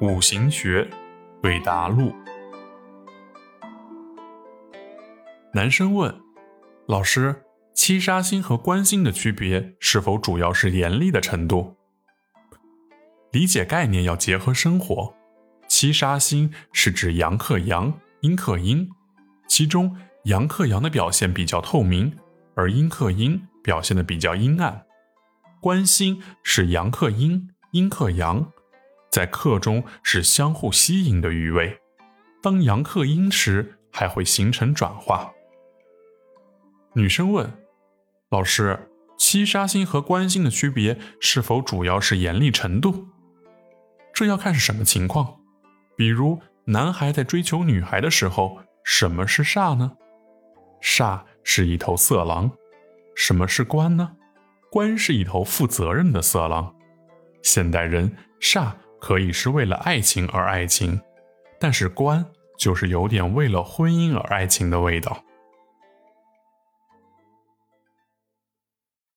五行学对答录。男生问：老师，七杀星和官星的区别是否主要是严厉的程度？理解概念要结合生活。七杀星是指阳克阳，阴克阴，其中阳克阳的表现比较透明，而阴克阴表现的比较阴暗。官星是阳克阴，阴克阳。在克中是相互吸引的余味，当阳克阴时，还会形成转化。女生问：“老师，七杀星和官星的区别是否主要是严厉程度？这要看是什么情况。比如，男孩在追求女孩的时候，什么是煞呢？煞是一头色狼。什么是官呢？官是一头负责任的色狼。现代人煞。”可以是为了爱情而爱情，但是官就是有点为了婚姻而爱情的味道。